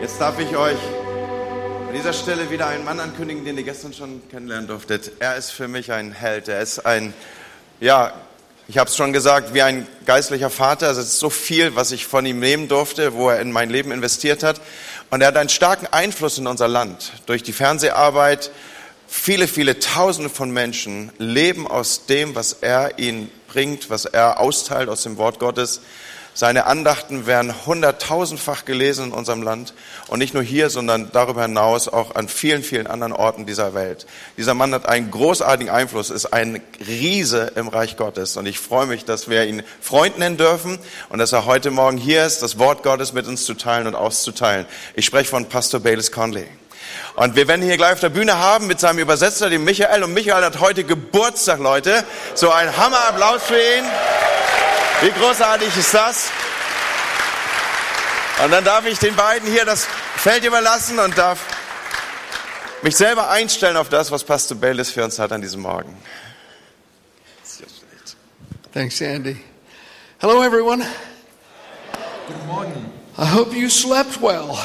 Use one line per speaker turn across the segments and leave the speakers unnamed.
Jetzt darf ich euch an dieser Stelle wieder einen Mann ankündigen, den ihr gestern schon kennenlernen durftet. Er ist für mich ein Held. Er ist ein, ja, ich habe es schon gesagt, wie ein geistlicher Vater. Es ist so viel, was ich von ihm nehmen durfte, wo er in mein Leben investiert hat. Und er hat einen starken Einfluss in unser Land durch die Fernseharbeit. Viele, viele Tausende von Menschen leben aus dem, was er ihnen bringt, was er austeilt aus dem Wort Gottes. Seine Andachten werden hunderttausendfach gelesen in unserem Land und nicht nur hier, sondern darüber hinaus auch an vielen, vielen anderen Orten dieser Welt. Dieser Mann hat einen großartigen Einfluss, ist ein Riese im Reich Gottes und ich freue mich, dass wir ihn Freund nennen dürfen und dass er heute Morgen hier ist, das Wort Gottes mit uns zu teilen und auszuteilen. Ich spreche von Pastor Bayless Conley. Und wir werden ihn hier gleich auf der Bühne haben mit seinem Übersetzer, dem Michael. Und Michael hat heute Geburtstag, Leute. So ein Hammerapplaus für ihn. Wie großartig ist das? Und dann darf ich den beiden hier das Feld überlassen und darf mich selber einstellen auf das, was Pastor Bayless für uns hat an diesem Morgen.
Thanks, Andy. Hello, everyone.
Guten Morgen.
I hope you slept well.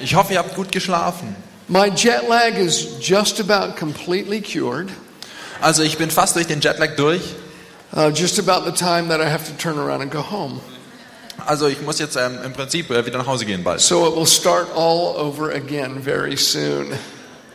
Ich hoffe, ihr habt gut geschlafen.
My jet lag is just about completely cured.
Also ich bin fast durch den Jetlag durch.
Uh, just about the time that I have to turn around and go home.
Also ich muss jetzt ähm, im Prinzip äh, wieder nach Hause gehen bald.
So it will start all over again very soon.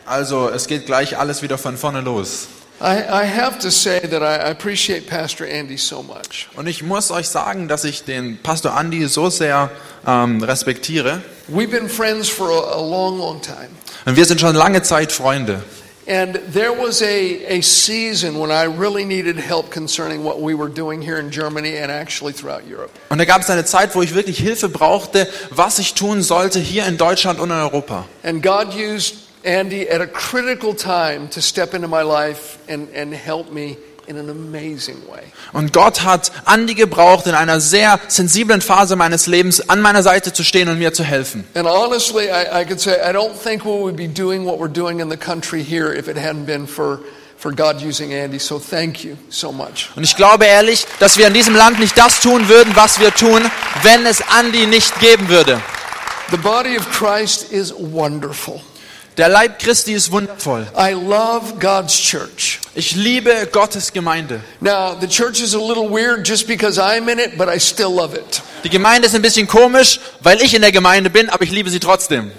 Also es geht gleich alles wieder von vorne los.
I, I have to say that I appreciate Pastor Andy so much.
Und ich muss euch sagen, dass ich den Pastor Andy so sehr ähm, respektiere.
We've been friends for a, a long, long time.
Und wir sind schon lange Zeit Freunde.
And there was a, a season when I really needed help concerning what we were doing here in Germany and actually throughout Europe.
Und da gab es eine Zeit, wo ich wirklich Hilfe brauchte, was ich tun sollte hier in Deutschland und in Europa.
And God used Andy at a critical time to step into my life and, and help me in an amazing way.
Und Gott hat Andy gebraucht, in einer sehr sensiblen Phase meines Lebens an meiner Seite zu stehen und mir zu helfen.
And honestly, I, I could say I don't think we would be doing what we're doing in the country here if it hadn't been for, for God using Andy. So thank you so much.
Und ich glaube ehrlich, dass wir in diesem Land nicht das tun würden, was wir tun, wenn es Andy nicht geben würde.
The body of Christ is wonderful.
Der Leib Christi ist wundervoll.
I love God's church.
Ich liebe Gottes Gemeinde.
Now, the church is a little weird just because I'm in it, but I still love it.
Die Gemeinde ist ein bisschen komisch, weil ich in der Gemeinde bin, aber ich liebe sie trotzdem.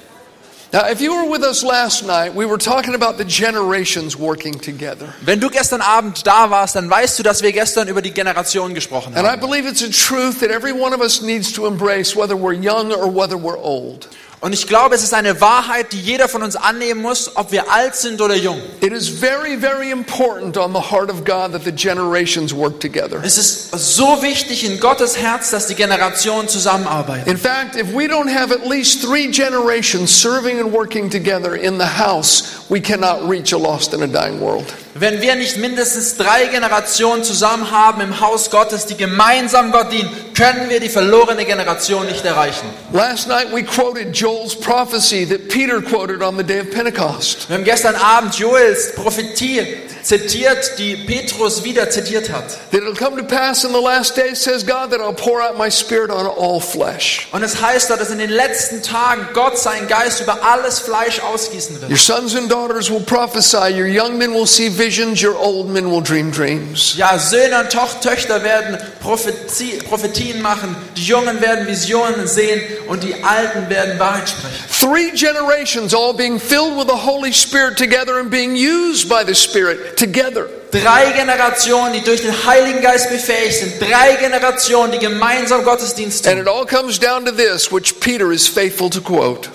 Now, if you were with us last night, we were talking about the generations working together.
Wenn du gestern Abend da warst, dann weißt du, dass wir gestern über die Generation gesprochen
And I
haben.
believe it's a truth that every one of us needs to embrace, whether we're young or whether we're old.
Und ich glaube, es ist eine Wahrheit, die jeder von uns annehmen muss, ob wir alt sind oder jung.
It is very, very important on the heart of God that the generations work together.
Es ist so wichtig in Gottes Herz, dass die Generationen zusammenarbeiten.
In fact, if we don't have at least three generations serving and working together in the house, we cannot reach a lost and a dying world.
Wenn wir nicht mindestens drei Generationen zusammen haben im Haus Gottes, die gemeinsam Gott dienen, können wir die verlorene Generation nicht erreichen.
Last night we quoted Joel's prophecy that Peter quoted on the day of Pentecost.
Wir haben gestern Abend Joels Prophetie zitiert, die Petrus wieder zitiert hat.
That it'll come to pass in the last days, says God, that I'll pour out my spirit on all flesh.
Und es heißt dort, dass in den letzten Tagen Gott seinen Geist über alles Fleisch ausgießen
Your
wird.
sons and daughters will prophesy, your young men will see visions, your old men will dream dreams.
Ja, Söhne und Toch Töchter werden Prophezie, Prophetien machen, die Jungen werden Visionen sehen und die Alten werden Wahrheit sprechen.
Three generations all being filled with the Holy Spirit together and being used by the Spirit together.
Drei Generationen, die durch den Heiligen Geist befähigt sind. Drei Generationen, die gemeinsam Gottesdienst
And it all comes down to this, which Peter is faithful to quote.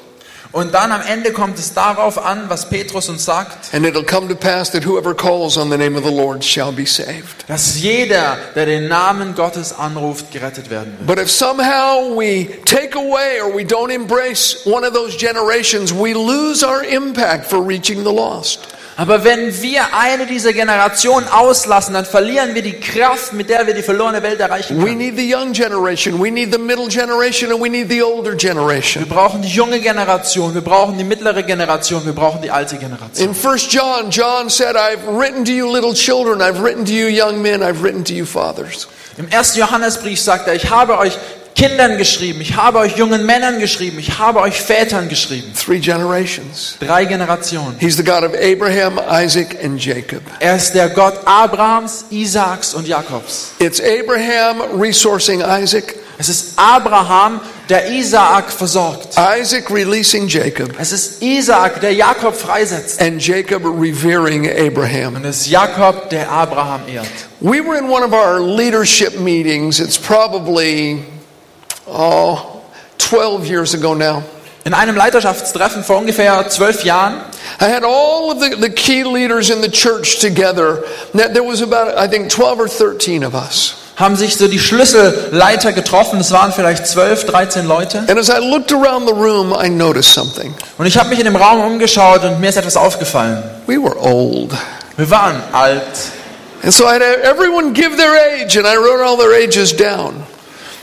Und dann am Ende kommt es darauf an, was Petrus uns sagt,
And it'll come to pass that whoever calls on the name of the Lord shall be saved.
dass jeder, der den Namen Gottes anruft, gerettet werden wird.
But if somehow we take away or we don't embrace one of those generations, we lose our impact for reaching the lost.
Aber wenn wir eine dieser Generationen auslassen, dann verlieren wir die Kraft, mit der wir die verlorene Welt erreichen
We
können.
need the young generation, we need the middle generation, and we need the older
Wir
generation.
brauchen die junge Generation, wir brauchen die mittlere Generation, wir brauchen die alte Generation.
In 1 John, John said, I've written to you little children, I've written to you young men, I've written to you fathers.
Im ersten Johannesbrief sagt er, ich habe euch Kindern geschrieben, ich habe euch jungen Männern geschrieben, ich habe euch Vätern geschrieben.
Three generations.
Drei Generationen.
He's the God of Abraham, Isaac, and Jacob.
Er ist der Gott Abrahams, Isaaks und Jakobs.
It's Abraham resourcing Isaac,
Es ist Abraham, der Isaak versorgt.
Isaac releasing Jacob,
Es ist Isaak, der Jakob freisetzt.
and Jacob revering Abraham.
Und es ist Jakob, der Abraham ehrt.
We were in one of our leadership meetings. It's probably, oh, 12 years ago now.
In einem Leiterschaftstreffen vor ungefähr zwölf Jahren
I had all of the, the key leaders in the church together. There was about, I think, 12 or 13 of us.
haben sich so die Schlüsselleiter getroffen. Es waren vielleicht zwölf, 13 Leute.
And as I looked around the room, I noticed something.
Und ich habe mich in dem Raum umgeschaut und mir ist etwas aufgefallen.
We were old.
Wir waren alt.
And so I had everyone give their age, and I wrote all their ages down.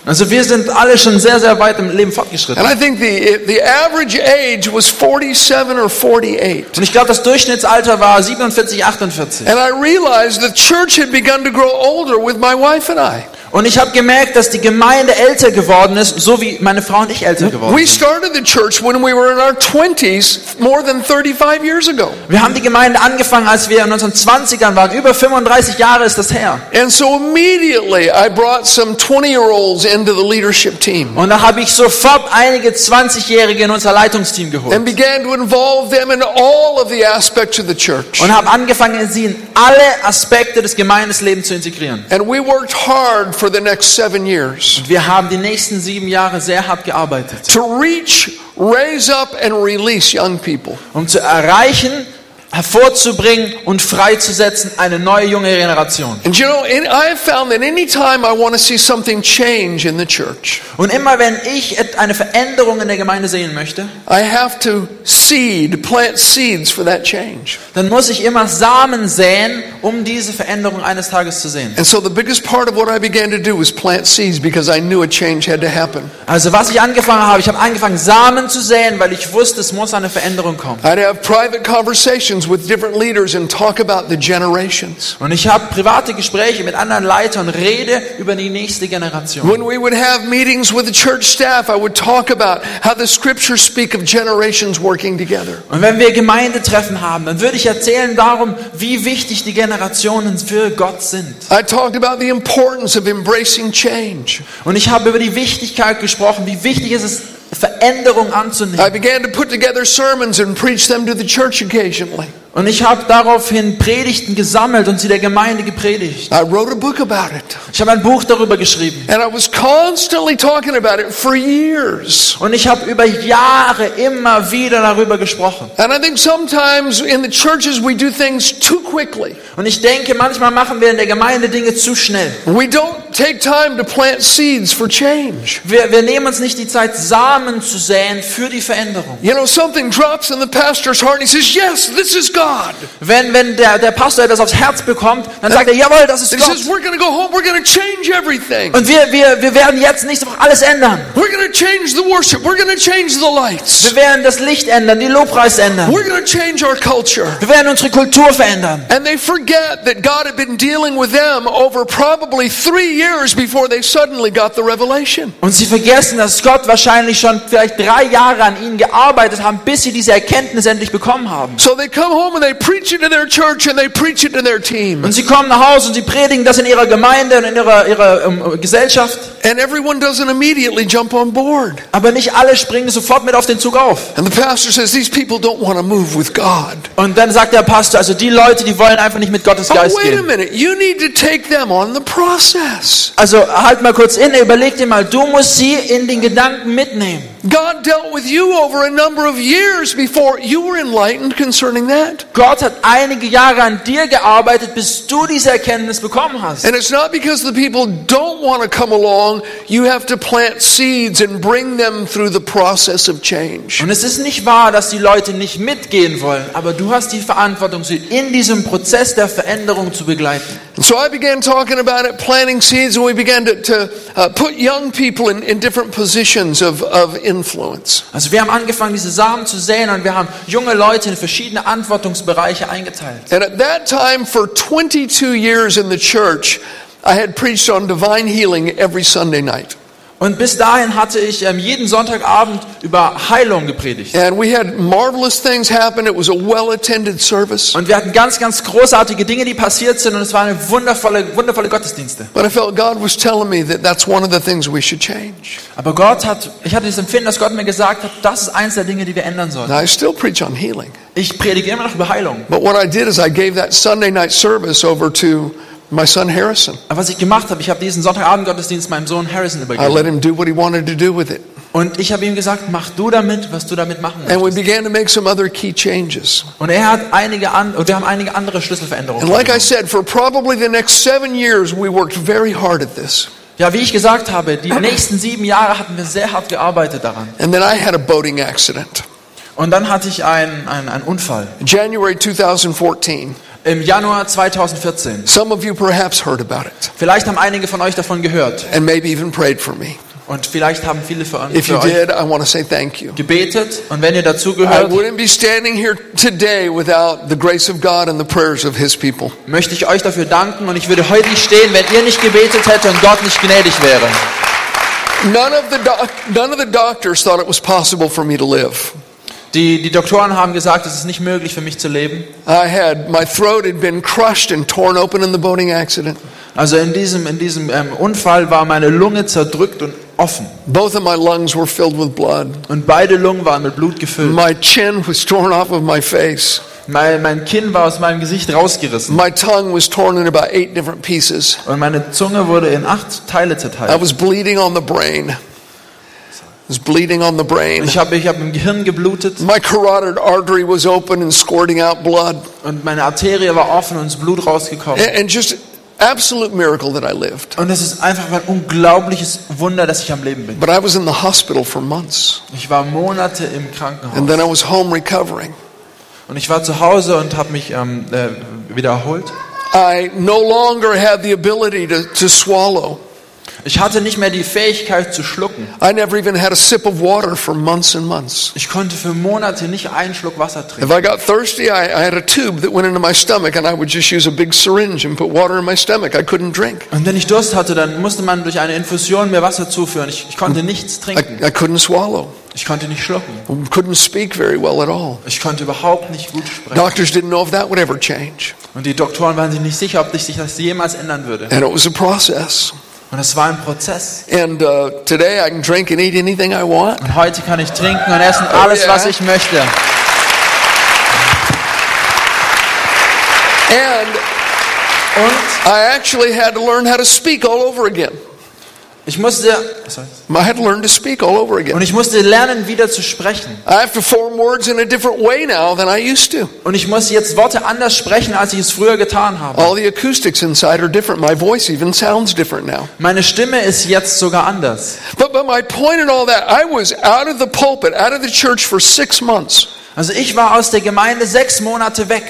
Also wir sind alle schon sehr, sehr weit im Leben fortgeschritten.
And I think the, the average age was 47 or 48.
Und ich glaube, das Durchschnittsalter war 47, 48.
And I realized the church had begun to grow older with my wife and I.
Und ich habe gemerkt, dass die Gemeinde älter geworden ist, so wie meine Frau und ich älter geworden
We
sind.
started the church when we were in our 20s more than 35 years ago.
Wir haben die Gemeinde angefangen, als wir in unseren 20ern waren. Über 35 Jahre ist das her.
And so immediately I brought some 20 year olds into the leadership team
Und da habe ich sofort einige 20-Jährige in unser Leitungsteam geholt. Und habe angefangen, sie in alle Aspekte des Gemeindeslebens zu integrieren.
And we worked hard for the next seven years
wir haben die nächsten sieben Jahre sehr hart gearbeitet,
to reach, raise up, and release young people.
um zu erreichen, hervorzubringen und freizusetzen eine neue junge Generation.
And you know, in- I have found that any time I want to see something change in the church,
Und immer wenn ich eine Veränderung in der Gemeinde sehen möchte,
I have to seed, plant seeds for that change.
dann muss ich immer Samen säen, um diese Veränderung eines Tages zu sehen.
And so the biggest part of what I began to do was plant seeds because I knew a change had to happen.
Also was ich angefangen habe, ich habe angefangen Samen zu säen, weil ich wusste, es muss eine Veränderung kommen.
I'd have private conversations with different leaders and talk about the generations.
Und ich habe private Gespräche mit anderen Leitern, rede über die nächste Generation.
When we would have meetings with the church staff, I would talk about how the scriptures speak of generations working together.
Und wenn wir Gemeindetreffen haben, dann würde ich erzählen darum, wie wichtig die Generationen für Gott sind.
I talked about the importance of embracing change.
Und ich habe über die Wichtigkeit gesprochen, wie wichtig es ist, Veränderung
I
anzunehmen.
began to put together sermons and preach them to the church occasionally.
Und ich habe daraufhin Predigten gesammelt und sie der Gemeinde gepredigt.
I wrote a book about it.
Ich habe ein Buch darüber geschrieben.
And I was constantly talking about it for years.
Und ich habe über Jahre immer wieder darüber gesprochen.
And I think sometimes in the churches we do things too quickly.
Und ich denke, manchmal machen wir in der Gemeinde Dinge zu schnell.
We don't take time to plant seeds for change.
Wir, wir nehmen uns nicht die Zeit, Samen zu säen für die Veränderung.
You know, something drops in the pastor's heart and he says, Yes, this is God.
Wenn, wenn der, der Pastor das aufs Herz bekommt, dann sagt er, jawohl, das ist
And he says, We're going to go home, we're going to change everything.
Und wir, wir, wir werden jetzt nächste Woche alles ändern.
We're going to change the worship, we're going to change the lights,
Wir werden das Licht ändern, die Lobpreis ändern.
we're going to change our culture.
Wir werden unsere Kultur verändern.
And they forget that God had been dealing with them over probably three years before they suddenly got the revelation.
Und sie vergessen, dass Gott wahrscheinlich schon vielleicht drei Jahre an ihnen gearbeitet haben, bis sie diese Erkenntnis endlich bekommen haben.
So they come home and they preach it to their church and they preach it to their team.
Und sie kommen nach Hause und sie predigen das in ihrer Gemeinde und in ihrer, ihrer ähm, Gesellschaft.
And everyone doesn't immediately jump on board.
Aber nicht alle springen sofort mit auf den Zug auf.
And the pastor says, These people don't want to move with God.
Und dann sagt der Pastor, also die Leute, die wollen einfach nicht mit Gottes
Oh,
Geist
wait a
gehen.
minute. You need to take them on the process.
Also halt mal kurz inne, überleg dir mal, du musst sie in den Gedanken mitnehmen.
God dealt with you over a number of years before you were enlightened concerning that.
Gott hat einige Jahre an dir gearbeitet, bis du diese Erkenntnis bekommen hast.
And it's not because the people don't want to come along, you have to plant seeds and bring them through the process of change.
Und es ist nicht wahr, dass die Leute nicht mitgehen wollen, aber du hast die Verantwortung, sie in diesem Prozess der Veränderung zu begleiten.
And so I began talking about it, planting seeds, and we began to, to uh, put young people in, in different positions of, of influence.
Also wir haben angefangen, diese Samen zu säen und wir haben junge Leute in verschiedene Verantwortungsbereiche eingeteilt.
And at that time, for 22 years in the church, I had preached on divine healing every Sunday night.
Und bis dahin hatte ich ähm, jeden Sonntagabend über Heilung gepredigt.
And we had marvelous things happen. It was a well-attended service.
Und wir hatten ganz, ganz großartige Dinge, die passiert sind und es waren wundervolle, wundervolle Gottesdienste.
But I felt God was telling me that that's one of the things we should change.
Aber Gott hat, ich hatte das Empfinden, dass Gott mir gesagt hat, das ist eins der Dinge, die wir ändern sollten.
Now, I still preach on healing.
Ich predige immer noch über Heilung.
But what I did is I gave that Sunday night service over to my son Harrison.
Aber was ich gemacht habe, ich habe diesen Sonntagabend Gottesdienst meinem Sohn Harrison
I let
übergeben.
him do what he wanted to do with it.
Und ich habe ihm gesagt, mach du damit, was du damit machen
And we
möchtest.
began to make some other key changes.
Und er hat einige an, und wir haben einige andere Schlüsselveränderungen.
And like I said, for probably the next seven years, we worked very hard at this.
Ja, wie ich gesagt habe, die nächsten sieben Jahre hatten wir sehr hart gearbeitet daran.
And then I had a boating accident.
Und dann hatte ich einen, einen, einen Unfall.
January 2014.
Im Januar 2014.
Some of you perhaps heard about it
Vielleicht haben einige von euch davon gehört.
and maybe even prayed for me.
Und vielleicht haben viele für,
If you
für
did, I want to say thank you.
gebetet. Und wenn ihr
I
dazugehört,
wouldn't be standing here today without the grace of God and the prayers of His people.
möchte ich euch dafür danken. Und ich würde heute nicht stehen, wenn ihr nicht gebetet hättet und Gott nicht gnädig wäre.
None of the doc- none of the doctors thought it was possible for me to live.
Die, die Doktoren haben gesagt, es ist nicht möglich für mich zu leben.
I had my throat had been crushed and torn open in the boating accident.
Also in diesem, in diesem ähm, Unfall war meine Lunge zerdrückt und offen.
Both of my lungs were filled with blood.
Und beide Lungen waren mit Blut gefüllt.
My chin was torn off of my face.
Mein, mein Kinn war aus meinem Gesicht rausgerissen.
My tongue was torn in about eight different pieces.
Und meine Zunge wurde in acht Teile
I
zerteilt.
was bleeding on the brain. Was bleeding on the brain.
Ich habe ich hab im Gehirn geblutet
My carotid artery was open and squirting out blood.
und meine Arterie war offen und das Blut rausgekommen.
And, and just absolute miracle that I lived.
Und es ist einfach ein unglaubliches Wunder, dass ich am Leben bin.
But I was in the hospital for months.
Ich war Monate im
And
Krankenhaus.
then I was home recovering.
Und ich war zu Hause und habe mich ähm, äh, wieder erholt.
I no longer had the ability to, to swallow.
Ich hatte nicht mehr die Fähigkeit zu schlucken.
I never even had a sip of water for months and months.
Ich konnte für Monate nicht einen Schluck Wasser trinken.
If I got thirsty, I, I had a tube that went into my stomach, and I would just use a big syringe and put water in my stomach. I couldn't drink.
Und wenn ich Durst hatte, dann musste man durch eine Infusion mir Wasser zuführen. Ich, ich konnte nichts
I,
trinken.
I couldn't swallow.
Ich konnte nicht schlucken.
I couldn't speak very well at all.
Ich konnte überhaupt nicht gut sprechen.
Doctors didn't know if that would ever change.
Und die Doktoren waren sich nicht sicher, ob sich das jemals ändern würde.
And it was a process.
Und es war ein Prozess.
And uh, today I can drink and eat anything I want.
Und heute kann ich trinken und essen alles,
yeah.
was ich möchte.
And
Und
I actually had to learn how to speak all over again.
Ich musste.
I had to learn to speak all over
und
again.
ich musste lernen, wieder zu sprechen.
I have to form words in a different way now than I used to.
Und ich muss jetzt Worte anders sprechen, als ich es früher getan habe.
All the acoustics inside are different. My voice even sounds different now.
Meine Stimme ist jetzt sogar anders.
But, but my point in all that, I was out of the pulpit, out of the church for six months.
Also ich war aus der Gemeinde sechs Monate weg.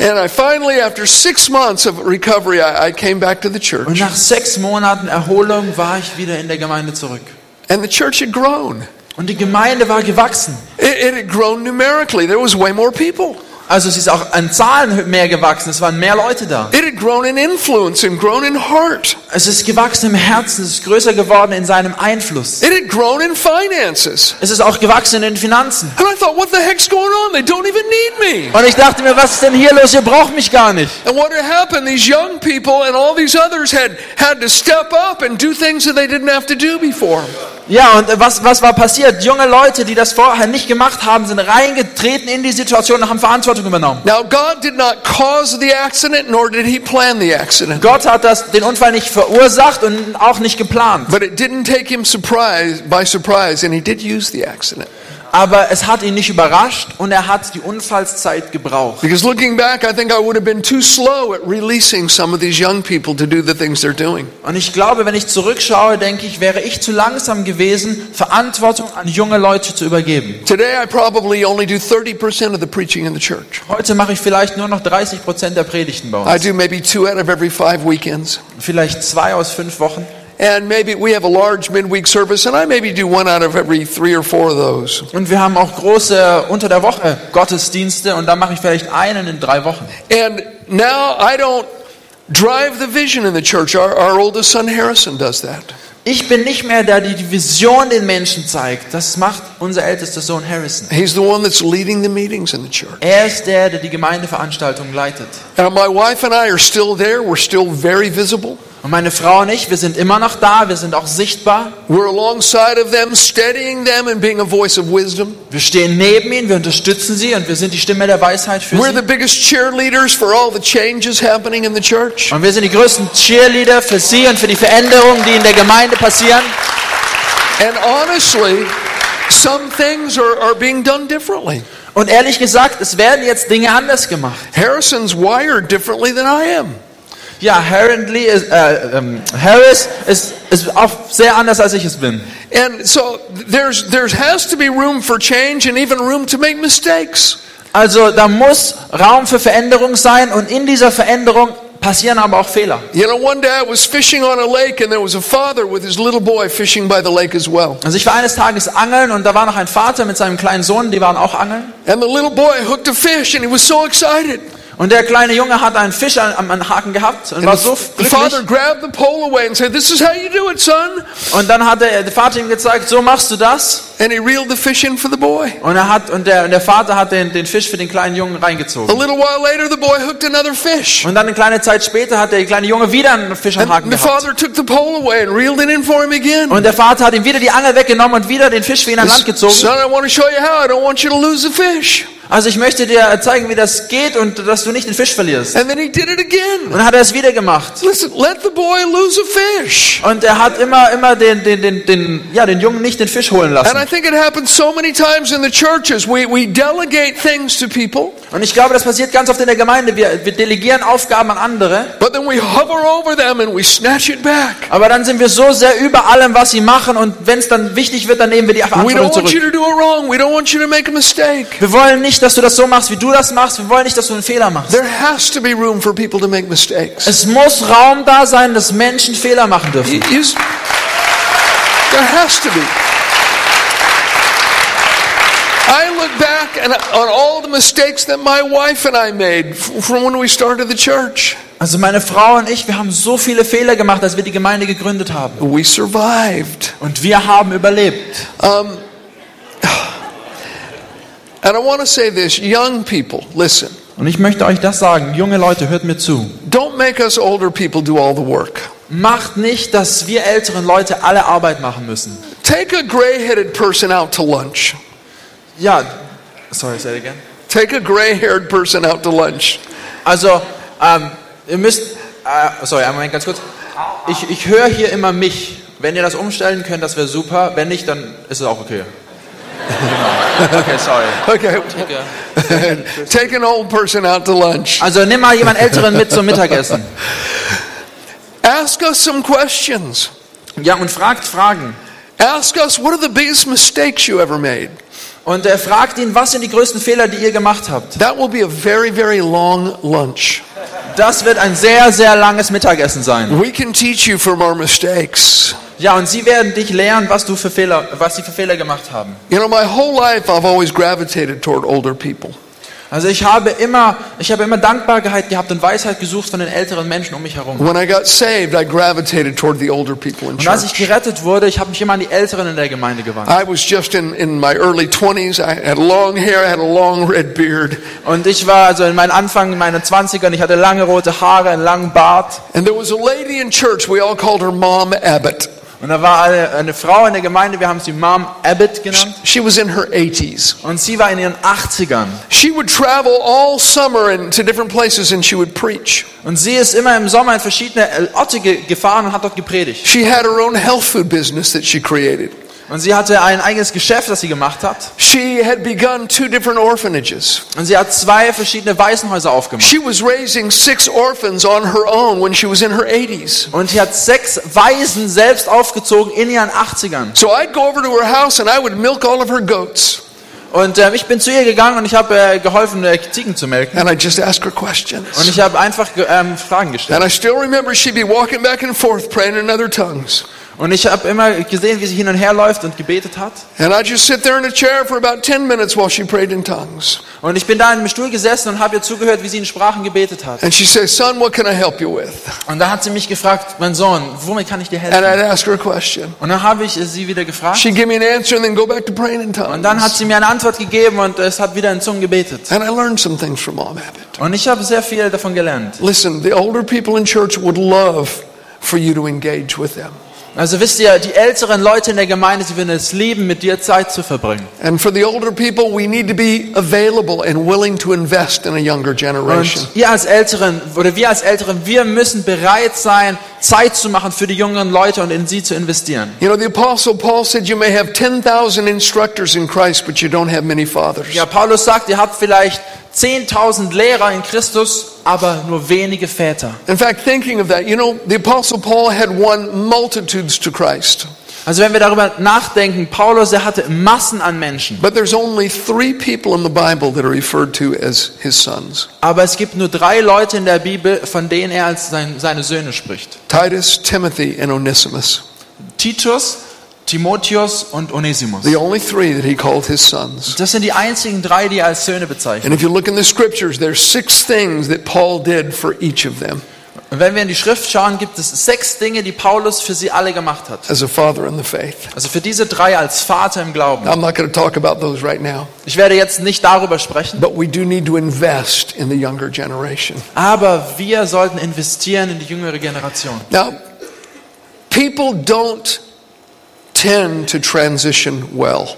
And I finally, after six months of recovery, I, I came back to the church.
Und nach sechs Monaten Erholung war ich wieder in der Gemeinde zurück.
And the church had grown.
Und die Gemeinde war gewachsen.
It, it had grown numerically. There was way more people.
Also es ist auch an Zahlen mehr gewachsen. Es waren mehr Leute da.
It had grown in influence and grown in heart.
Es ist gewachsen im Herzen. Es ist größer geworden in seinem Einfluss.
It had grown in finances.
Es ist auch gewachsen in den Finanzen.
And I thought, what the heck's going on? They don't even need me.
Und ich dachte mir, was ist denn hier los? Ihr braucht mich gar nicht.
And what had happened, these young people and all these others had had to step up and do things that they didn't have to do before.
Ja, und was, was war passiert? Junge Leute, die das vorher nicht gemacht haben, sind reingetreten in die Situation und haben Verantwortung übernommen.
Now, God did not cause the accident, nor did He plan the accident.
Gott hat das, den Unfall nicht verursacht und auch nicht geplant.
But it didn't take Him surprise by surprise, and He did use the accident.
Aber es hat ihn nicht überrascht und er hat die Unfallszeit gebraucht.
Because looking back, I think I would have been too slow at releasing some of these young people to do the things they're doing.
Und ich glaube, wenn ich zurückschaue, denke ich, wäre ich zu langsam gewesen, Verantwortung an junge Leute zu übergeben.
Today, I probably only do 30% of the preaching in the church.
Heute mache ich vielleicht nur noch 30 Prozent der Predigten bei
I
uns.
do maybe two out of every five weekends.
Vielleicht zwei aus fünf Wochen.
And maybe we have a large midweek service, and I maybe do one out of every three or four of those.
Und wir haben auch große unter der Woche Gottesdienste und da mache ich vielleicht einen in drei Wochen.
And now I don't drive the vision in the church. Our, our oldest son Harrison does that.
Ich bin nicht mehr der, der die Vision den Menschen zeigt. Das macht unser ältester Sohn Harrison.
He's the one that's leading the meetings in the church.
Er ist der, der die Gemeindeveranstaltung leitet.
And my wife and I are still there. We're still very visible.
Und meine Frau und ich, wir sind immer noch da, wir sind auch sichtbar.
We're alongside of them, steadying them and being a voice of wisdom.
Wir stehen neben ihnen, wir unterstützen sie und wir sind die Stimme der Weisheit für
We're the
sie.
biggest cheerleaders for all the changes happening in the church.
Und wir sind die größten Cheerleader für sie und für die Veränderungen, die in der Gemeinde passieren.
And honestly, some things are, are being done differently.
Und ehrlich gesagt, es werden jetzt Dinge anders gemacht.
Harrison's wired differently than I am.
Ja, Harrendley ist, äh, ähm, Harris ist, ist auch sehr anders, als ich es bin.
And so there's there has to be room for change and even room to make mistakes.
Also da muss Raum für Veränderung sein und in dieser Veränderung passieren aber auch Fehler.
You know, one day I was fishing on a lake and there was a father with his little boy fishing by the lake as well.
Also ich war eines Tages angeln und da war noch ein Vater mit seinem kleinen Sohn, die waren auch angeln.
And the little boy hooked a fish and he was so excited.
Und der kleine Junge hat einen Fisch an- am am Haken gehabt und war
And
so
the, the father
glücklich.
grabbed the pole away and said, "This is how you do it, son."
Und dann hat der, der Vater ihm gezeigt, so machst du das.
And he reeled the fish in for the boy.
Und er hat und der, und der Vater hat den, den Fisch für den kleinen Jungen
A
reingezogen.
little while later, the boy hooked another fish.
Und dann eine kleine Zeit später hat der kleine Junge wieder einen Fisch am Haken
And the
gehabt.
father took the pole away and reeled it in for him again.
Und der Vater hat ihm wieder die Angel weggenommen und wieder den Fisch für ihn an Land gezogen.
Son, I want to show you how. I don't want you to lose the fish.
Also ich möchte dir zeigen, wie das geht und dass du nicht den Fisch verlierst.
And then he did it again.
Und dann hat er es wieder gemacht.
Listen, let the boy lose a fish.
Und er hat immer, immer den, den, den, den, ja, den Jungen nicht den Fisch holen
And I
lassen.
think it happens so many times in the churches. We, we delegate things to people,
Und ich glaube, das passiert ganz oft in der Gemeinde. Wir, wir delegieren Aufgaben an andere.
but then we hover over them and we snatch it back.
Aber dann sind wir so sehr über allem, was sie machen. Und wenn es dann wichtig wird, dann nehmen wir die
We
Verantwortung
don't want you
zurück.
to do it wrong. We don't want you to make a mistake.
Wir wollen nicht, dass du das so machst, wie du das machst. Wir wollen nicht, dass du einen Fehler machst.
There has to be room for people to make mistakes.
Es muss Raum da sein, dass Menschen Fehler machen dürfen.
You- you s- there has to be. I look back and on all the mistakes that my wife and I made from when we started the church.
Also meine Frau und ich, wir haben so viele Fehler gemacht, als wir die Gemeinde gegründet haben.
We survived.
Und wir haben überlebt.
Um, and I want to say this young people, listen,
Und ich möchte euch das sagen, junge Leute, hört mir zu.
don't make us older people do all the work.
Macht nicht, dass wir älteren Leute alle Arbeit machen müssen.
Take a gray headed person out to lunch.
Ja, sorry, say it again.
Take a gray haired person out to lunch.
Also, ähm, ihr müsst, äh, sorry, einen Moment ganz kurz. Ich, ich höre hier immer mich. Wenn ihr das umstellen könnt, das wäre super. Wenn nicht, dann ist es auch okay. Okay, sorry.
Okay. Take an old person out to lunch.
Also nimm mal jemand Älteren mit zum Mittagessen.
Ask us some questions.
Ja, und fragt Fragen.
Ask us what are the biggest mistakes you ever made?
Und er fragt ihn, was sind die größten Fehler, die ihr gemacht habt?
That will be a very, very long lunch.
Das wird ein sehr, sehr langes Mittagessen sein.
We can teach you from our mistakes.
Ja, und sie werden dich lehren, was du für Fehler, was sie für Fehler gemacht haben.
You know, my whole life I've always gravitated toward older people.
Also ich habe immer, ich habe immer Dankbarkeit gehabt und Weisheit gesucht von den älteren Menschen um mich herum.
When I got saved, I gravitated toward the older people in
Und als ich gerettet wurde, ich habe mich immer an die Älteren in der Gemeinde gewandt.
I was just in, in my early 20s. I had long hair, I had a long red beard.
Und ich war also in meinen Anfang, in meinen 20ern, ich hatte lange rote Haare, einen langen Bart.
And there was a lady in church, we all called her Mom Abbott.
Und da war eine, eine Frau in der Gemeinde, wir haben sie Mom Abbott genannt.
She was in her 80s.
Und sie war in ihren 80ern.
She would travel all summer and to different places and she would preach.
Und sie ist immer im Sommer in verschiedene Orte gefahren und hat dort gepredigt.
She had her own health food business that she created.
Und sie hatte ein eigenes Geschäft, das sie gemacht hat.
She had begun two different orphanages.
Und sie hat zwei verschiedene Waisenhäuser aufgemacht.
She was raising six orphans on her own when she was in her 80s.
Und sie hat sechs Waisen selbst aufgezogen in ihren 80ern.
So I'd go over to her house and I would milk all of her goats.
Und ähm, ich bin zu ihr gegangen und ich habe äh, geholfen, äh, Ziegen zu melken.
And I'd just ask her
Und ich habe einfach ähm, Fragen gestellt.
And I still remember she'd be walking back and forth praying in other tongues.
Und ich habe immer gesehen, wie sie hin und her läuft und gebetet hat.
And I just sit there in a chair for about 10 minutes while she prayed in tongues.
Und ich bin da in einem Stuhl gesessen und habe ihr zugehört, wie sie in Sprachen gebetet hat.
And she says, Son, what can I help you with?
Und da hat sie mich gefragt, mein Sohn, womit kann ich dir
And
helfen?
I'd ask her a question.
Und dann habe ich sie wieder gefragt.
She'd give me an answer and then go back to praying in
Und dann hat sie mir eine Antwort gegeben und es hat wieder in Zungen gebetet.
And I learned some things from Mom Abbott.
Und ich habe sehr viel davon gelernt.
Listen, the older people in church would love for you to engage with them.
Also wisst ihr, die älteren Leute in der Gemeinde, sie würden es lieben, mit dir Zeit zu verbringen.
And for the older people, we need to be available and willing to invest in a younger generation.
Und ihr als Älteren oder wir als Älteren, wir müssen bereit sein, Zeit zu machen für die jüngeren Leute und in sie zu investieren.
You know, the Apostle Paul said you may have 10,000 instructors in Christ, but you don't have many fathers.
Ja, Paulus sagt, ihr habt vielleicht 10.000 Lehrer in Christus, aber nur wenige Väter.
In fact, thinking of that, you know, the Apostle Paul had won multitudes to Christ,
Also wenn wir darüber nachdenken, Paulus, er hatte Massen an Menschen, aber es gibt nur drei Leute in der Bibel, von denen er als sein, seine Söhne spricht.
Titus, Timothy, and Onesimus.
Titus, Timotheus und Onesimus.
The only three that he called his sons.
Das sind die einzigen drei, die er als Söhne bezeichnet.
And if you look in the scriptures, there's six things that Paul did for each of them
Und wenn wir in die Schrift schauen, gibt es sechs Dinge, die Paulus für sie alle gemacht hat.
as a father in the faith.
Also für diese drei als Vater im Glauben.
I'm not going to talk about those right now,
Ich werde jetzt nicht darüber sprechen,
but we do need to invest in the younger generation.
aber wir sollten investieren in die jüngere Generation.
Now, people don't tend to transition well.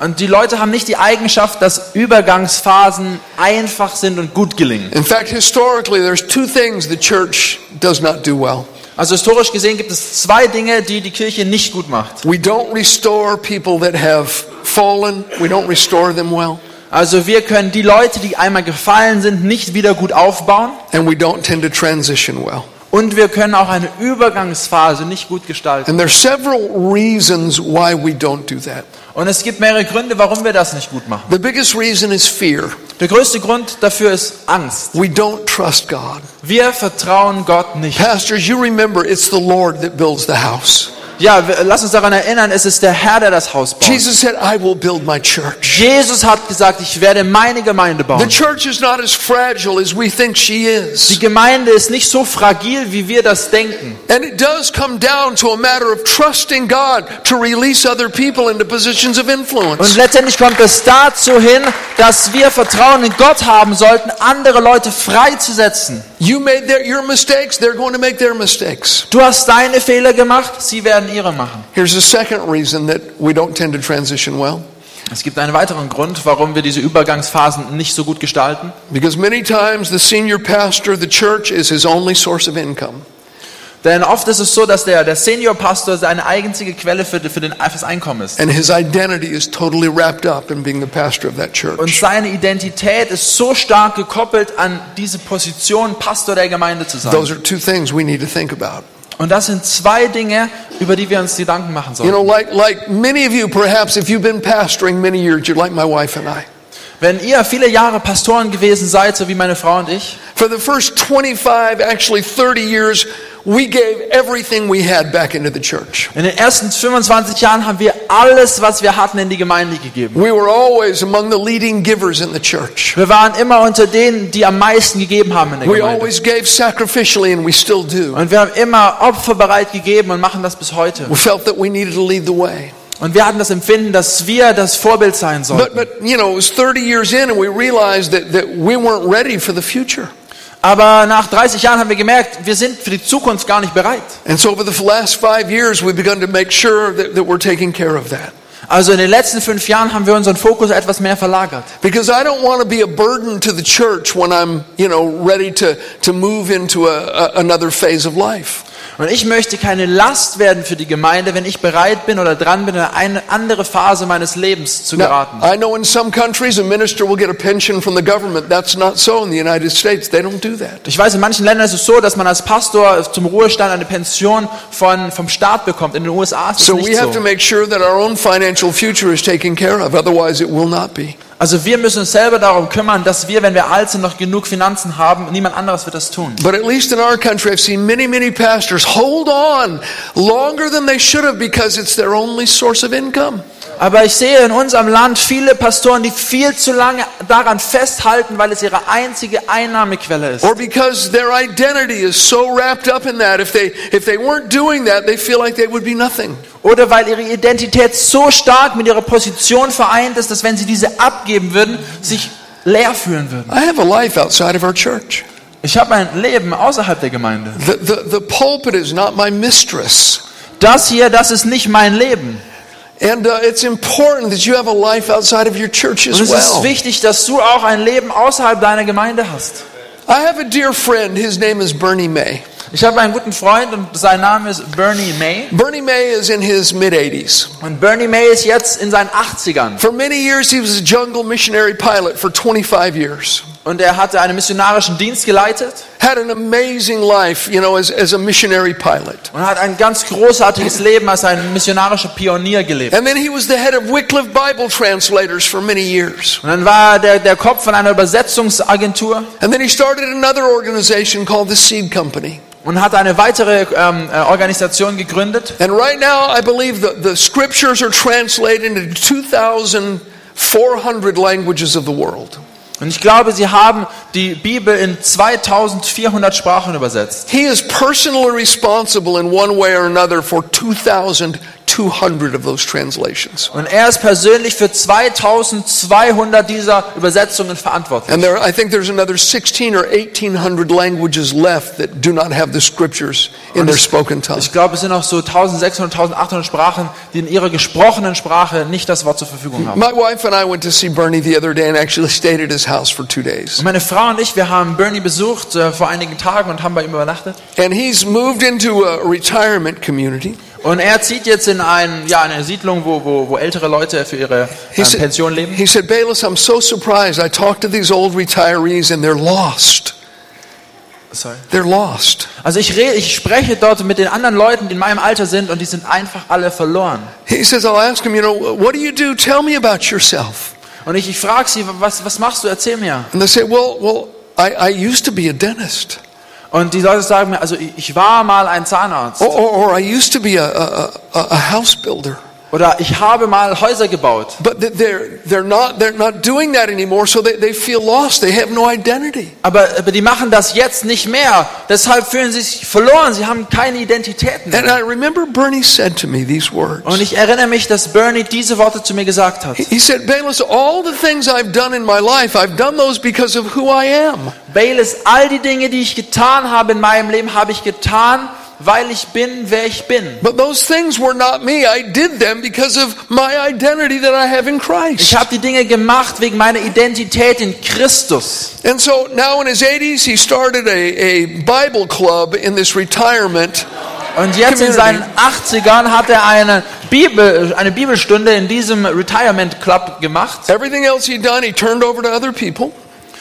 Und die Leute haben nicht die Eigenschaft, dass Übergangsphasen einfach sind und gut gelingen.
In fact, historically, there's two things the church does not do well.
Also historisch gesehen gibt es zwei Dinge, die die Kirche nicht gut macht.
We don't restore people that have fallen, we don't restore them well,
Also wir können die Leute, die einmal gefallen sind, nicht wieder gut aufbauen
and we don't tend to transition well.
und wir können auch eine Übergangsphase nicht gut gestalten.
And there's several reasons why we don't do that.
Und es gibt mehrere Gründe, warum wir das nicht gut machen.
The biggest reason is fear.
Der größte Grund dafür ist Angst.
We don't trust God.
Wir vertrauen Gott nicht.
Pastors, you remember it's the Lord that builds the house.
Ja, lass uns daran erinnern, es ist der Herr, der das Haus baut.
Jesus said, I will build my church.
Jesus hat gesagt, ich werde meine Gemeinde
The
bauen.
church is not as fragile as we think she
Die. Gemeinde ist nicht so fragil, wie wir das denken.
And it does come down to a matter of trusting God to release other people into positions of
Und
influence.
letztendlich kommt es dazu hin, dass wir Vertrauen in Gott haben sollten, andere Leute freizusetzen.
You made their, your mistakes, they're going to make their mistakes.
Du hast deine Fehler gemacht, sie werden ihre machen.
Here's the second reason that we don't tend to transition well.
Es gibt einen weiteren Grund, warum wir diese Übergangsphasen nicht so gut gestalten.
Because many times the senior pastor of the church is his only source of income.
Denn oft ist es so, dass der, der Seniorpastor seine einzige Quelle für, für, den, für das Einkommen ist.
And his identity is totally wrapped up in being the pastor of that
Und seine Identität ist so stark gekoppelt an diese Position, Pastor der Gemeinde zu sein.
Those are two things we need to think about.
Und das sind zwei Dinge, über die wir uns Gedanken machen
You know, like, like many of you, perhaps if you've been pastoring many years, you're like my wife and I.
Wenn ihr viele Jahre Pastoren gewesen seid, so wie meine Frau und ich,
For the first 25, actually 30 years, we gave everything we had back into the church.
in den ersten 25 Jahren haben wir alles, was wir hatten, in die Gemeinde gegeben.
We were always among the leading givers in the church.
Wir waren immer unter denen, die am meisten gegeben haben in der
We
Gemeinde.
always gave sacrificially, and we still do.
Und wir haben immer Opfer bereit gegeben und machen das bis heute.
We felt that we needed to lead the way.
Und wir hatten das Empfinden, dass wir das Vorbild sein
But,
sollten.
but you know, it was 30 years in, and we realized that, that we weren't ready for the future.
Aber nach 30 Jahren haben wir gemerkt, wir sind für die Zukunft gar nicht bereit.
And so, over the last five years, we've begun to make sure that, that we're taking care of that.
Also in den letzten fünf Jahren haben wir unseren Fokus etwas mehr verlagert.
Because I don't want to be a burden to the church when I'm, you know, ready to, to move into a, a, another phase of life.
Und ich möchte keine Last werden für die Gemeinde, wenn ich bereit bin oder dran bin, in eine andere Phase meines Lebens zu
Now,
geraten.
I know in some countries a minister will get a pension from the government. That's not so in the United States. They don't do that.
Ich weiß, in manchen Ländern ist es so, dass man als Pastor zum Ruhestand eine Pension von, vom Staat bekommt. In den USA ist es
So we
nicht
have to
so.
make sure that our own financial future is taken care of. Otherwise, it will not be.
Also wir müssen uns selber darum kümmern, dass wir, wenn wir alt sind, noch genug Finanzen haben. Niemand anderes wird das tun.
But at least in our country, I've seen many, many pastors hold on longer than they should have because it's their only source of income.
Aber ich sehe in unserem Land viele Pastoren, die viel zu lange daran festhalten, weil es ihre einzige Einnahmequelle ist.
Or because their identity is so wrapped up in that. If they, if they weren't doing that, they feel like they would be nothing.
Oder weil ihre Identität so stark mit ihrer Position vereint ist, dass wenn sie diese abgeben würden, sich leer fühlen würden.
I have a life outside of our church.
Ich habe ein Leben außerhalb der Gemeinde.
The, the, the pulpit is not my mistress.
Das hier, das ist nicht mein Leben.
And uh, it's important that you have a life outside of your church
Und
as
es ist
well.
wichtig, dass du auch ein Leben außerhalb deiner Gemeinde hast.
I have a dear friend. His name is Bernie May.
Ich habe einen guten Freund und sein Name ist Bernie May.
Bernie May is in his mid 80s.
Und Bernie May ist jetzt in seinen 80ern.
For many years, he was a jungle missionary pilot for 25 years.
Und er hatte einen missionarischen Dienst geleitet
Had an amazing life, you know, as, as a missionary pilot.
und hat ein ganz großartiges Leben als ein missionarischer Pionier gelebt.
And then he was the head of Wycliffe Bible translators for many years.
Und dann war er der, der Kopf von einer Übersetzungsagentur
And then he started another organization called the Seed Company.
Und hat eine weitere ähm, äh, Organisation gegründet.
And right now, I believe the, the scriptures are translated into 2,400 languages of the world.
Und ich glaube, sie haben die Bibel in 2400 Sprachen übersetzt.
He is personally responsible in one way or another for 2,200 of those translations.
Und er ist persönlich für 2200 dieser Übersetzungen verantwortlich.
And there, I think there's another 16 or 1,800 languages left that do not have the scriptures in their spoken tongue.
Ich glaube, es sind noch so 1600, 1800 Sprachen, die in ihrer gesprochenen Sprache nicht das Wort zur Verfügung haben.
My wife and I went to see Bernie the other day and actually stayed at his house for two days.
Und meine Frau und ich, wir haben Bernie besucht äh, vor einigen Tagen und haben bei ihm übernachtet.
And he's moved into a retirement community.
Und er zieht jetzt in ein, ja, eine Siedlung, wo, wo, wo ältere Leute für ihre ähm,
said,
Pension leben.
he said, Bayless, I'm so surprised. I talked to these old retirees and they're lost.
Sorry.
They're lost.
Also ich, rede, ich spreche dort mit den anderen Leuten, die in meinem Alter sind und die sind einfach alle verloren.
He says, I'll ask him, you know, what do you do? Tell me about yourself.
Und ich, ich frage sie, was, was machst du? Erzähl mir.
And they say, well, well, I, I used to be a dentist.
Und die Leute sagen mir, also ich, war mal ein Zahnarzt.
Or, or, or I used to be a, a, a house builder.
Oder ich habe mal Häuser gebaut.
But th- they're, they're, not, they're not doing that anymore, so they, they feel lost. They have no identity.
Aber, aber die machen das jetzt nicht mehr. Deshalb fühlen sie sich verloren. Sie haben keine Identitäten
And
mehr.
I remember Bernie said to me these words.
Und ich erinnere mich, dass Bernie diese Worte zu mir gesagt hat.
He said, Bayless, all the things I've done in my life, I've done those because of who I am.
Bayless, all die Dinge, die ich getan habe in meinem Leben, habe ich getan, weil ich bin, wer ich bin.
But those things were not me. I did them because of my identity that I have in Christ.
Ich habe die Dinge gemacht wegen meiner Identität in Christus.
And so now in his 80s, he started a, a Bible club in this retirement.
Und jetzt in seinen 80ern hat er eine, Bibel, eine Bibelstunde in diesem Retirement Club gemacht.
Everything else he'd done, he turned over to other people.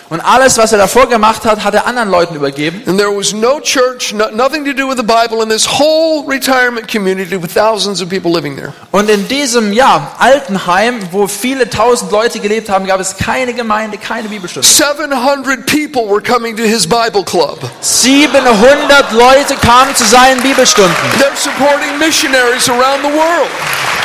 Und alles, was er davor gemacht hat, hat er anderen Leuten übergeben.
And there was no church, no, nothing to do with the Bible in this whole retirement community with thousands of people living there.
Und in diesem ja, Altenheim, wo viele tausend Leute gelebt haben, gab es keine Gemeinde, keine Bibelstunde.
700 people were coming to his Bible club.
700 Leute kamen zu seinen Bibelstunden.
They're supporting missionaries around the world.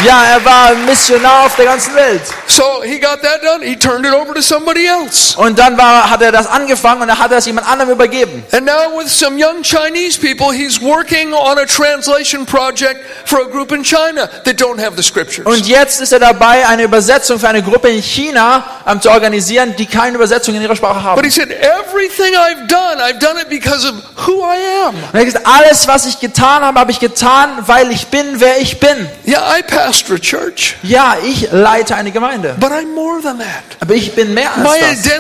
Ja, er war Missionar auf der ganzen Welt.
So he got that done. He turned it over to somebody else.
Und dann war, hat er das angefangen und dann hat er es jemand anderem übergeben.
And now, with some young Chinese people, he's working on a translation project for a group in China that don't have the scriptures.
Und jetzt ist er dabei, eine Übersetzung für eine Gruppe in China ähm, zu organisieren, die keine Übersetzung in ihrer Sprache
But
haben.
he said, Everything I've done, I've done it because of who I am.
Und er hat gesagt, alles, was ich getan habe, habe ich getan, weil ich bin, wer ich bin.
Yeah, I pastor a church,
Ja, ich leite eine Gemeinde.
but I'm more than that.
Aber ich bin mehr
My
als das.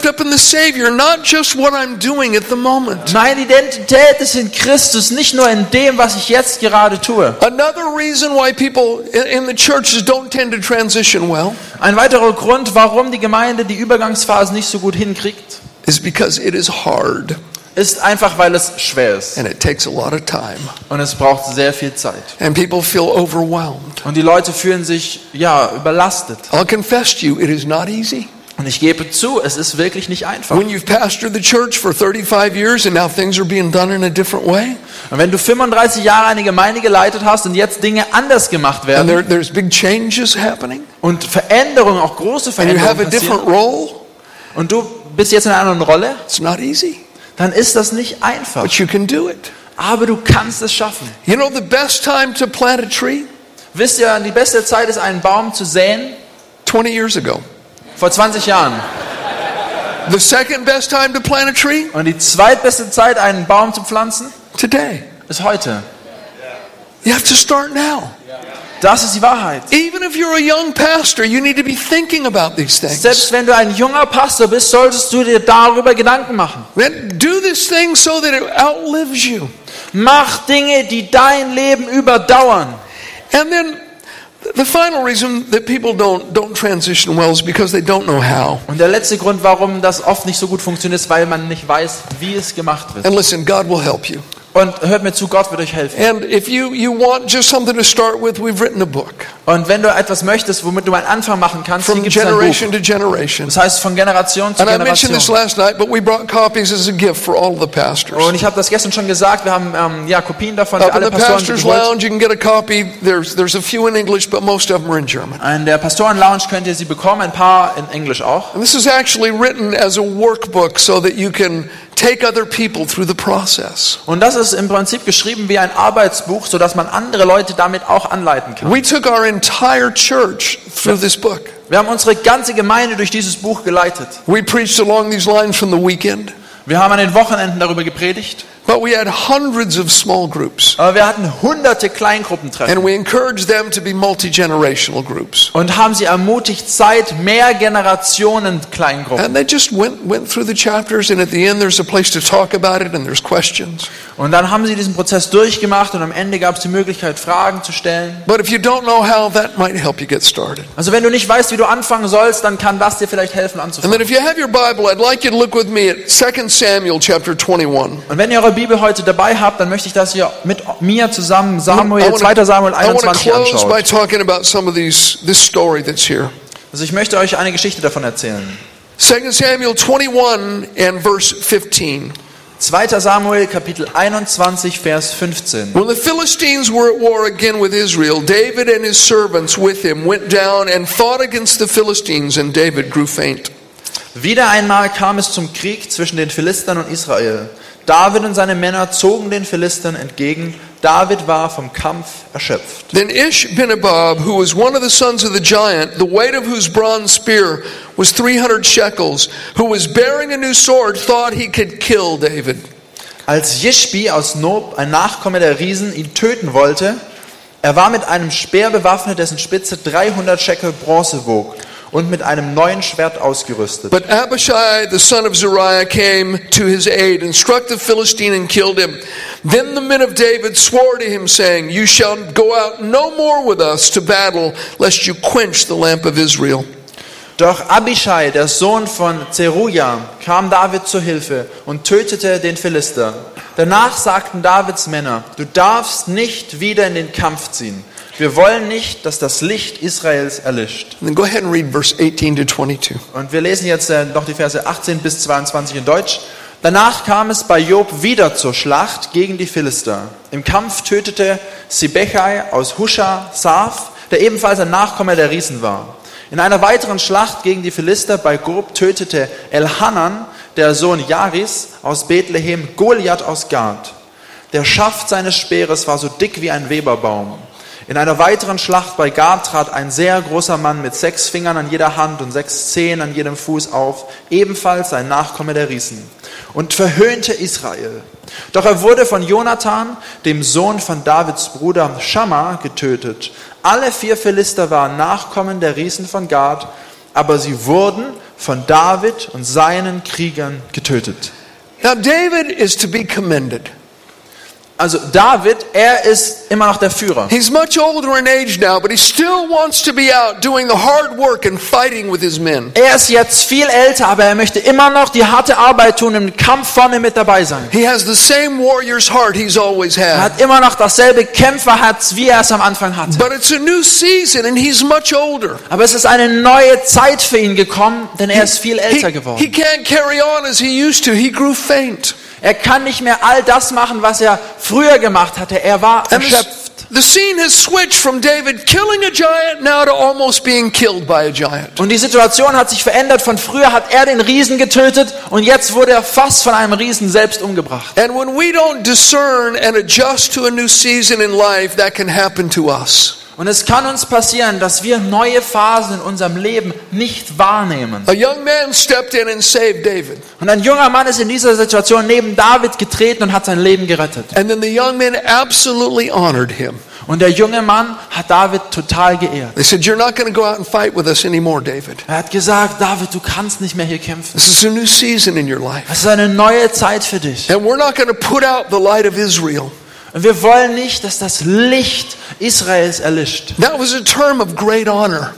Wrapped up in the Savior, not just what I'm doing at the moment.
Meine Identität ist in Christus, nicht nur in dem, was ich jetzt gerade tue.
Another reason why people in in the churches don't tend to transition well
Ein weiterer Grund, warum die Gemeinde die Übergangsphase nicht so gut hinkriegt,
is because it is hard.
ist einfach, weil es schwer ist.
and it takes a lot of time.
Und es braucht sehr viel Zeit.
And people feel overwhelmed.
Und die Leute fühlen sich, ja, überlastet.
I'll confess to you, it is not easy.
Und ich gebe zu, es ist wirklich nicht einfach.
When you've pastored the church for 35 years and now things are being done in a different way,
Und wenn du 35 Jahre eine Gemeinde geleitet hast und jetzt Dinge anders gemacht
and
werden
there, there's big changes happening,
und Veränderungen, auch große
and you have a
Veränderungen
different role,
und du bist jetzt in einer anderen Rolle,
it's not easy.
dann ist das nicht einfach.
But you can do it.
Aber du kannst es schaffen.
You know the best time to plant a tree?
Wisst ihr, die beste Zeit ist, einen Baum zu säen?
20 years ago.
Vor 20 Jahren.
The second best time to plant a tree?
Und die zweitbeste Zeit, einen Baum zu pflanzen,
Today.
ist heute.
You have to start now.
Das ist die Wahrheit.
Even if you're a young pastor, you need to be thinking about these things.
Selbst wenn du ein junger Pastor bist, solltest du dir darüber Gedanken machen.
Then do this thing so that it outlives you.
Mach Dinge, die dein Leben überdauern.
And then the final reason that people don't, don't transition well is because they don't know how.
Und der letzte Grund, warum das oft nicht so gut funktioniert, ist, weil man nicht weiß, wie es gemacht wird.
And listen, God will help you.
Und hört mir zu, Gott wird euch helfen.
And if you, you want just something to start with, we've written a book
Und wenn du etwas möchtest, womit du einen Anfang machen kannst,
from
hier gibt es ein Buch.
generation to generation.
Das heißt von Generation zu
And I mentioned this
Generation.
last night, but we brought copies as a gift for all the pastors.
Und ich habe das gestern schon gesagt, wir haben ähm, ja, Kopien davon für
Up in
alle
the
Pastoren
pastor's lounge, you can get a copy. There's, there's a few in English, but most of them are in German.
In der Pastoren-Lounge könnt ihr sie bekommen, ein paar in Englisch auch.
And this is actually written as a workbook so that you can take other people through the process.
Und das ist im Prinzip geschrieben wie ein Arbeitsbuch, sodass man andere Leute damit auch anleiten kann.
We took our entire church through this book.
Wir haben unsere ganze Gemeinde durch dieses Buch geleitet.
We preached along these lines from the weekend,
Wir haben an den Wochenenden darüber gepredigt,
but we had hundreds of small groups.
aber wir hatten hunderte Kleingruppentreffen
And we encouraged them to be multi generational groups.
und haben sie ermutigt, seit mehr Generationen Kleingruppen.
And they just went, went through the chapters, and at the end, there's a place to talk about it, and there's questions.
Und dann haben sie diesen Prozess durchgemacht und am Ende gab es die Möglichkeit, Fragen zu stellen.
But if you don't know how, that might help you get started.
Also wenn du nicht weißt, wie du anfangen sollst, dann kann das dir vielleicht helfen
And then
anzufangen.
if you have your Bible, I'd like you to look with me at 2 Samuel chapter 21.
Und wenn ihr eure Bibel heute dabei habt, dann möchte ich, dass ihr mit mir zusammen
I
Samuel,
wanna-
2. Samuel
I want to
21
close by
anschaut. Also ich möchte euch eine Geschichte davon erzählen.
2 Samuel 21 and verse 15.
2. Samuel Kapitel 21 Vers 15.
When the Philistines were at war again with Israel, David and his servants with him went down and fought against the Philistines, and David grew faint.
Wieder einmal kam es zum Krieg zwischen den Philistern und Israel. David und seine Männer zogen den Philistern entgegen. David war vom Kampf erschöpft.
Then Ishbinabab, who was one of the sons of the giant, the weight of whose bronze spear was 300 shekels, who was bearing a new sword, thought he could kill David.
Als Jishbi aus Nob, ein Nachkomme der Riesen, ihn töten wollte, er war mit einem Speer bewaffnet, dessen Spitze 300 Shekel Bronze wog und mit einem neuen Schwert ausgerüstet.
But Abishai, the son of Zeruiah, came to his aid and struck the Philistine and killed him. Then the men of David swore to him, saying, You shall go out no more with us to battle, lest you quench the lamp of Israel.
Doch Abishai, der Sohn von Zeruja, kam David zu Hilfe und tötete den Philister. Danach sagten Davids Männer, du darfst nicht wieder in den Kampf ziehen. Wir wollen nicht, dass das Licht Israels erlischt.
And then go ahead and read verse 18 to 22.
Und wir lesen jetzt äh, noch die Verse 18 bis 22 in Deutsch. Danach kam es bei Job wieder zur Schlacht gegen die Philister. Im Kampf tötete Sibechai aus Husha Saf, der ebenfalls ein Nachkomme der Riesen war. In einer weiteren Schlacht gegen die Philister bei Gob tötete Elhanan, der Sohn Jaris aus Bethlehem, Goliath aus Gad. Der Schaft seines Speeres war so dick wie ein Weberbaum. In einer weiteren Schlacht bei Gad trat ein sehr großer Mann mit sechs Fingern an jeder Hand und sechs Zehen an jedem Fuß auf, ebenfalls ein Nachkomme der Riesen, und verhöhnte Israel. Doch er wurde von Jonathan, dem Sohn von Davids Bruder Schamma, getötet. Alle vier Philister waren Nachkommen der Riesen von Gad, aber sie wurden von David und seinen Kriegern getötet.
Now, David is to be commended.
Also David, er ist immer noch der Führer.
He's much older in age now, but he still wants to be out doing the hard work and fighting with his men.
Er ist jetzt viel älter, aber er möchte immer noch die harte Arbeit tun, im Kampf vorne mit dabei sein.
He has the same warrior's heart he's always
Er
had.
hat immer noch dasselbe Kämpferherz, wie er es am Anfang hatte.
But it's a new season and he's much older.
Aber es ist eine neue Zeit für ihn gekommen, denn er ist viel
He,
älter
he
geworden.
can't carry on as he used to. He grew faint.
Er kann nicht mehr all das machen, was er früher gemacht hatte. Er war erschöpft.
the, the scene has switched from David killing a giant now to almost being killed by a giant.
Und die Situation hat sich verändert. Von früher hat er den Riesen getötet und jetzt wurde er fast von einem Riesen selbst umgebracht.
And when we don't discern and adjust to a new season in life, that can happen to us.
Und es kann uns passieren, dass wir neue Phasen in unserem Leben nicht wahrnehmen.
A young man stepped in and saved David.
Und ein junger Mann ist in dieser Situation neben David getreten und hat sein Leben gerettet.
And then the young men absolutely honored him.
Und der junge Mann hat David total geehrt.
They said, You're not going to go out and fight with us anymore, David.
Er hat gesagt, David, du kannst nicht mehr hier kämpfen.
This is a new season in your life.
Es ist eine neue Zeit für dich.
And we're not going to put out the light of Israel.
Und wir wollen nicht, dass das Licht Israels erlischt.
That was a term of great honor.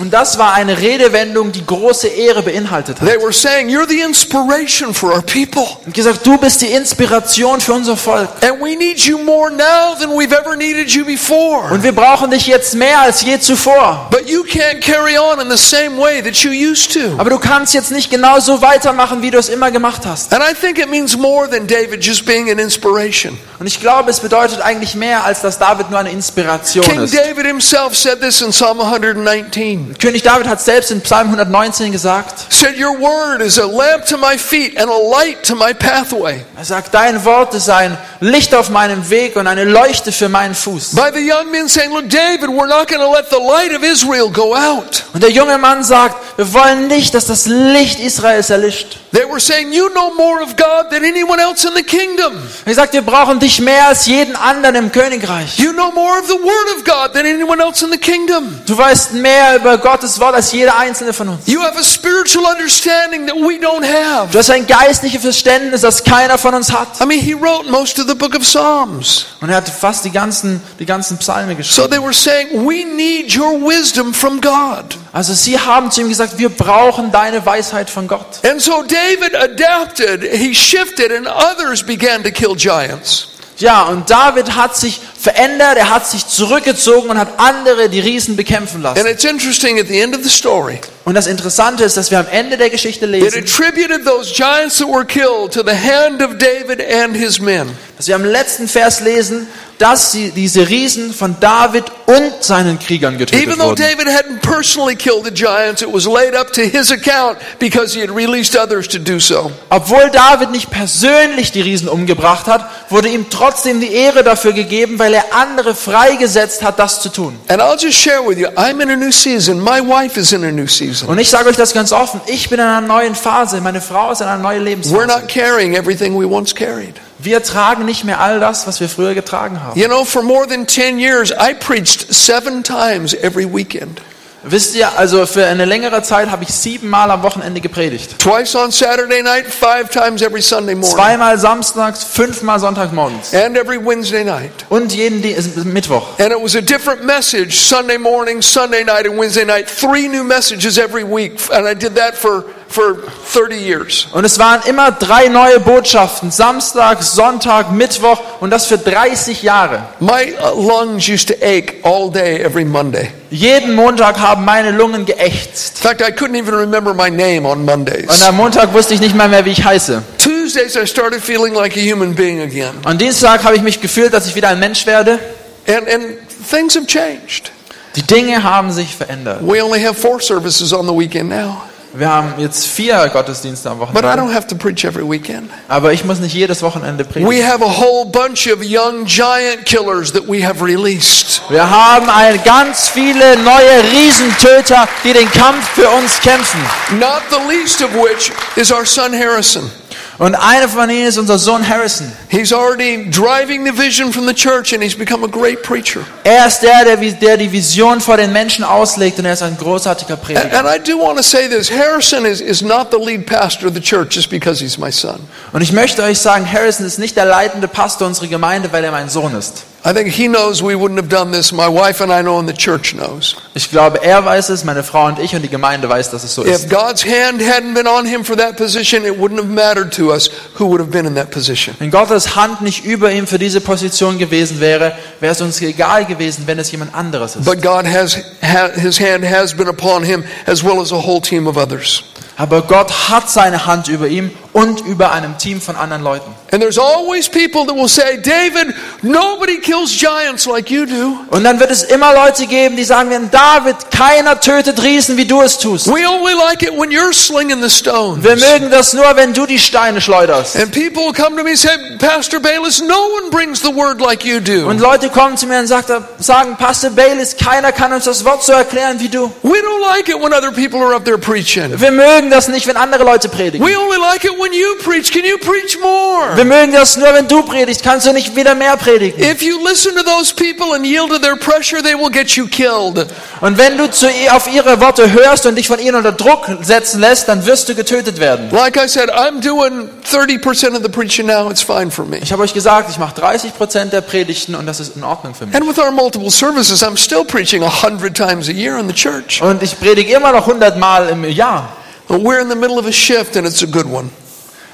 Und das war eine Redewendung, die große Ehre beinhaltet hat.
They were saying, You're the inspiration for our people.
Und gesagt, du bist die Inspiration für unser Volk.
And we need you more now than we've ever needed you before.
Und wir brauchen dich jetzt mehr als je zuvor.
But you can't carry on in the same way that you used to.
Aber du kannst jetzt nicht genauso weitermachen, wie du es immer gemacht hast.
And I think it means more than David just being an inspiration.
Und ich glaube, es bedeutet eigentlich mehr, als dass David nur eine Inspiration
King
ist.
David himself said this in Psalm 119.
König David hat selbst in Psalm 119 gesagt,
Said, Your word is a lamp to my feet and a light to my pathway.
er sagt, dein Wort ist ein Licht auf meinem Weg und eine Leuchte für meinen Fuß.
By the young men saying, Look, David, we're not going to let the light of Israel go out.
Und der junge Mann sagt, wir wollen nicht, dass das Licht Israels erlischt.
They were saying, You know more of God than anyone else in the kingdom.
Er sagt, wir brauchen dich mehr als jeden anderen im Königreich.
You know more of the word of God than anyone else in the kingdom.
Du weißt mehr über Gottes Wort als jeder einzelne von uns.
You have a spiritual understanding that we don't have.
Du hast ein geistliches Verständnis, das keiner von uns hat.
I mean, he wrote most of the book of Psalms.
Und er hat fast die ganzen, die ganzen Psalme geschrieben.
So they were saying, We need your wisdom from God.
Also sie haben zu ihm gesagt, wir brauchen deine Weisheit von Gott.
And so David adapted, he shifted, and others began to kill giants.
Ja, und David hat sich verändert, er hat sich zurückgezogen und hat andere die Riesen bekämpfen
And
lassen.
it's interesting at the end of the story,
Und das Interessante ist, dass wir am Ende der Geschichte lesen,
attributed those giants that were killed to the hand of David and his men.
dass wir am letzten Vers lesen, dass sie, diese Riesen von David und seinen Kriegern getötet wurden.
David hadn't personally killed the giants, it was laid up to his account because he had released others to do so.
Obwohl David nicht persönlich die Riesen umgebracht hat, wurde ihm trotzdem die Ehre dafür gegeben, weil er andere freigesetzt hat, das zu tun.
And I'll just share with you, I'm in a new season. My wife is in a new season.
Und ich sage euch das ganz offen, ich bin in einer neuen Phase, meine Frau ist in einer neuen
We're
Lebensphase.
not carrying everything we once carried.
Wir tragen nicht mehr all das, was wir früher getragen haben.
You know, for more than 10 years, I preached seven times every weekend.
Wisst ihr, also für eine längere Zeit habe ich siebenmal am Wochenende gepredigt.
Twice on Saturday night, five times every Sunday morning,
Zweimal samstags, fünfmal sonntagsmorgens.
and every Wednesday night.
Und jeden also Mittwoch.
And it was a different message Sunday morning, Sunday night, and Wednesday night. Three new messages every week. And I did that for, for 30 years.
Und es waren immer drei neue Botschaften. Samstag, Sonntag, Mittwoch und das für 30 Jahre.
My uh, lungs used to ache all day every Monday.
Jeden Montag haben meine Lungen geächzt.
In fact, I couldn't even remember my name on Mondays.
Und am Montag wusste ich nicht mal mehr, wie ich heiße.
Tuesdays, I started feeling like a human being again.
Am Dienstag habe ich mich gefühlt, dass ich wieder ein Mensch werde.
And, and things have changed.
Die Dinge haben sich verändert.
We only have four services on the weekend now.
Wir haben jetzt vier Gottesdienste am
But I
Wochenende.
don't have to preach every weekend.
Aber ich muss nicht jedes Wochenende predigen.
We have a whole bunch of young giant killers that we have released.
Wir haben ein, ganz viele neue Riesentöter, die den Kampf für uns kämpfen.
Not the least of which is our son Harrison.
Und einer von ihnen ist unser Sohn Harrison.
He's already driving the vision from the church and he's become a great preacher.
Er ist der, der, der die Vision vor den Menschen auslegt und er ist ein großartiger
And,
Prediger.
and I do want to say this Harrison is, is not the lead pastor of the church just because he's my son.
Und ich möchte euch sagen, Harrison ist nicht der leitende Pastor unserer Gemeinde, weil er mein Sohn ist.
I think he knows we wouldn't have done this. My wife and I know, and the church knows.
Ich glaube, er weiß es, meine Frau und ich und die Gemeinde weiß, dass es so
If
ist.
God's hand hadn't been on him for that position, it wouldn't have mattered to us who would have been in that position.
Wenn Gottes Hand nicht über ihm für diese Position gewesen wäre, wäre es uns egal gewesen, wenn es jemand anderes ist.
But God has, ha, his hand has been upon him as well as a whole team of others.
Aber Gott hat seine Hand über ihm und über einem Team von anderen Leuten.
And there's always people that will say, David, nobody kills giants like you do.
Und dann wird es immer Leute geben, die sagen werden, David, keiner tötet Riesen, wie du es tust.
We only like it when you're slinging the stones.
Wir mögen das nur, wenn du die Steine schleuderst.
And people come to me and say, Pastor Bayless, no one brings the word like you do.
Und Leute kommen zu mir und sagen, Pastor Baylis, keiner kann uns das Wort so erklären wie du.
We don't like it when other people are up there preaching.
Wir mögen das nicht, wenn andere Leute predigen.
We only like it when preach. Can you preach more?
Wir mögen das nur, wenn du predigst. Kannst du nicht wieder mehr predigen?
If you listen to those people and yield to their pressure, they will get you killed.
Und wenn du zu, auf ihre Worte hörst und dich von ihnen unter Druck setzen lässt, dann wirst du getötet werden.
Like I said, I'm doing 30% of the preaching now. It's fine for me.
Ich habe euch gesagt, ich mache 30% der Predigten und das ist in Ordnung für mich.
And with our multiple services, I'm still preaching a hundred times a year in the church.
Und ich predige immer noch 100 Mal im Jahr.
But we're in the middle of a shift, and it's a good one.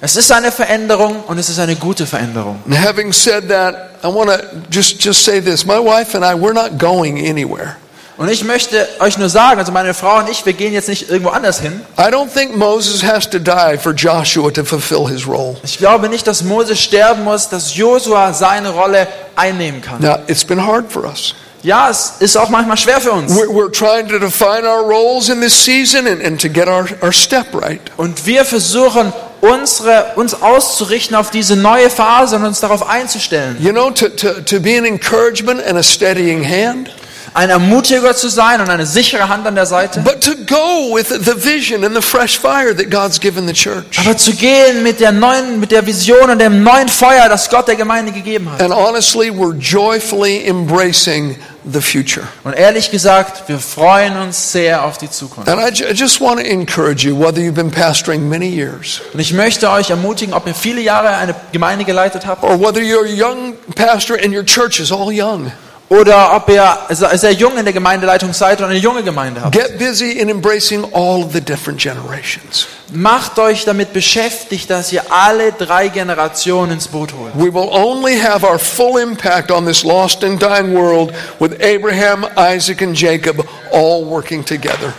Es ist eine Veränderung und es ist eine gute Veränderung.
And having said that, I want to just just say this: my wife and I, we're not going anywhere.
Und ich möchte euch nur sagen, also meine Frau und ich, wir gehen jetzt nicht irgendwo anders hin.
I don't think Moses has to die for Joshua to fulfill his role.
Ich glaube nicht, dass Mose sterben muss, dass Josua seine Rolle einnehmen kann.
Now, it's been hard for us.
Ja, es ist auch manchmal schwer für uns.
We're, we're trying to define our roles in this season and, and to get our, our step right.
Und wir versuchen, unsere, uns auszurichten auf diese neue Phase und uns darauf einzustellen.
You know, to, to, to be an encouragement and a steadying hand,
Ein Ermutiger zu sein und eine sichere Hand an der Seite.
but to go with the vision and the fresh fire that God's given the church.
Aber zu gehen mit der neuen, mit der Vision und dem neuen Feuer, das Gott der Gemeinde gegeben hat.
And honestly, we're joyfully embracing the future.
Und ehrlich gesagt, wir freuen uns sehr auf die Zukunft.
And I ju- I just want to encourage you, whether you've been pastoring many years
Und ich möchte euch ermutigen, ob ihr viele Jahre eine Gemeinde geleitet habt
or whether you're a young pastor and your church is all young,
oder ob ihr sehr jung in der Gemeindeleitung seid und eine junge Gemeinde habt.
get busy in embracing all the different generations.
Macht euch damit beschäftigt, dass ihr alle drei Generationen ins Boot holt.
We will only have our full impact on this lost and dying world with Abraham, Isaac, and Jacob all working together.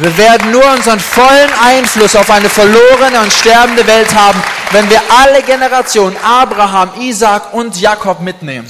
Wir werden nur unseren vollen Einfluss auf eine verlorene und sterbende Welt haben, wenn wir alle Generationen Abraham, Isaac und Jakob mitnehmen.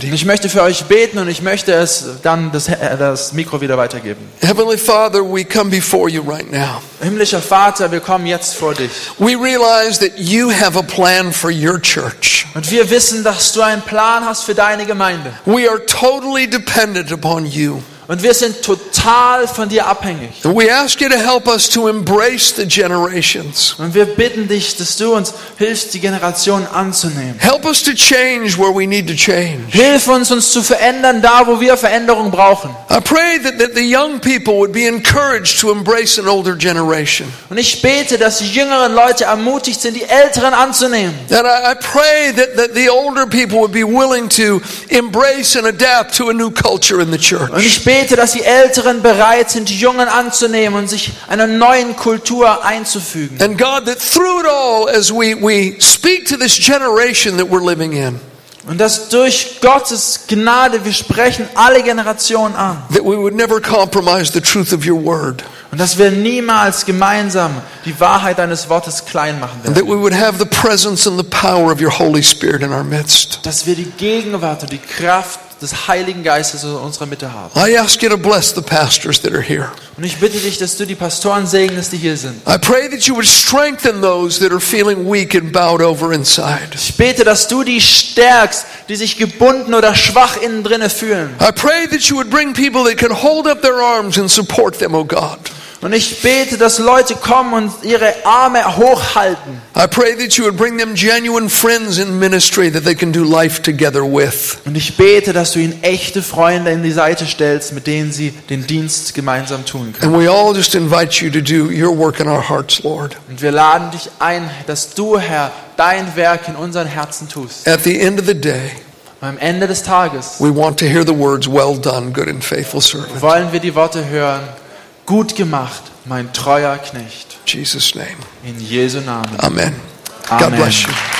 Ich möchte für euch beten und ich möchte es dann das, äh, das Mikro wieder weitergeben.
Heavenly Father, we come before you right now.
Himmlischer Vater, wir kommen jetzt vor dich.
We realize that you have a plan for your church.
Und wir wissen, dass du einen Plan hast für deine Gemeinde.
We are totally dependent upon you.
Und wir sind total von dir abhängig.
And we ask you to help us to embrace the generations.
Und wir bitten dich, dass du uns hilfst, die Generation anzunehmen.
Help us to change where we need to change.
Hilf uns, uns zu verändern, da wo wir Veränderung brauchen.
I pray that, that the young people would be encouraged to embrace an older generation.
Und ich bete, dass die jüngeren Leute ermutigt sind, die Älteren anzunehmen.
And I, I pray that, that the older people would be willing to embrace and adapt to a new culture in the
Und
church.
ich bete, dass die Älteren bereit sind, die Jungen anzunehmen und sich einer neuen Kultur einzufügen.
And God, that through it all, as we, we speak to this generation that we're living in,
Und dass durch Gottes Gnade wir sprechen alle Generationen an.
that we would never compromise the truth of your word,
Und dass wir niemals gemeinsam die Wahrheit deines Wortes klein machen
and
werden.
that we would have the presence and the power of your Holy Spirit in our midst.
Dass wir die Gegenwart und die Kraft des Heiligen Geistes in unserer Mitte haben.
I ask you to bless the pastors that are here.
Und ich bitte dich, dass du die Pastoren segnest, die hier sind.
I pray that you would strengthen those that are feeling weak and bowed over inside.
Ich bete, dass du die stärkst, die sich gebunden oder schwach innen drinne fühlen.
I pray that you would bring people that can hold up their arms and support them, oh God.
Und ich bete, dass Leute kommen und ihre Arme hochhalten.
I pray that you would bring them genuine friends in ministry that they can do life together with.
Und ich bete, dass du ihnen echte Freunde in die Seite stellst, mit denen sie den Dienst gemeinsam tun können.
And we all just invite you to do your work in our hearts, Lord.
Und wir laden dich ein, dass du, Herr, dein Werk in unseren Herzen tust.
At the end of the day,
am Ende des Tages
we want to hear the words, Well done, good and faithful servant.
wollen wir die Worte hören, gut gemacht, mein treuer Knecht.
In Jesus' name.
In Jesu Namen.
Amen. God
Amen.
bless you.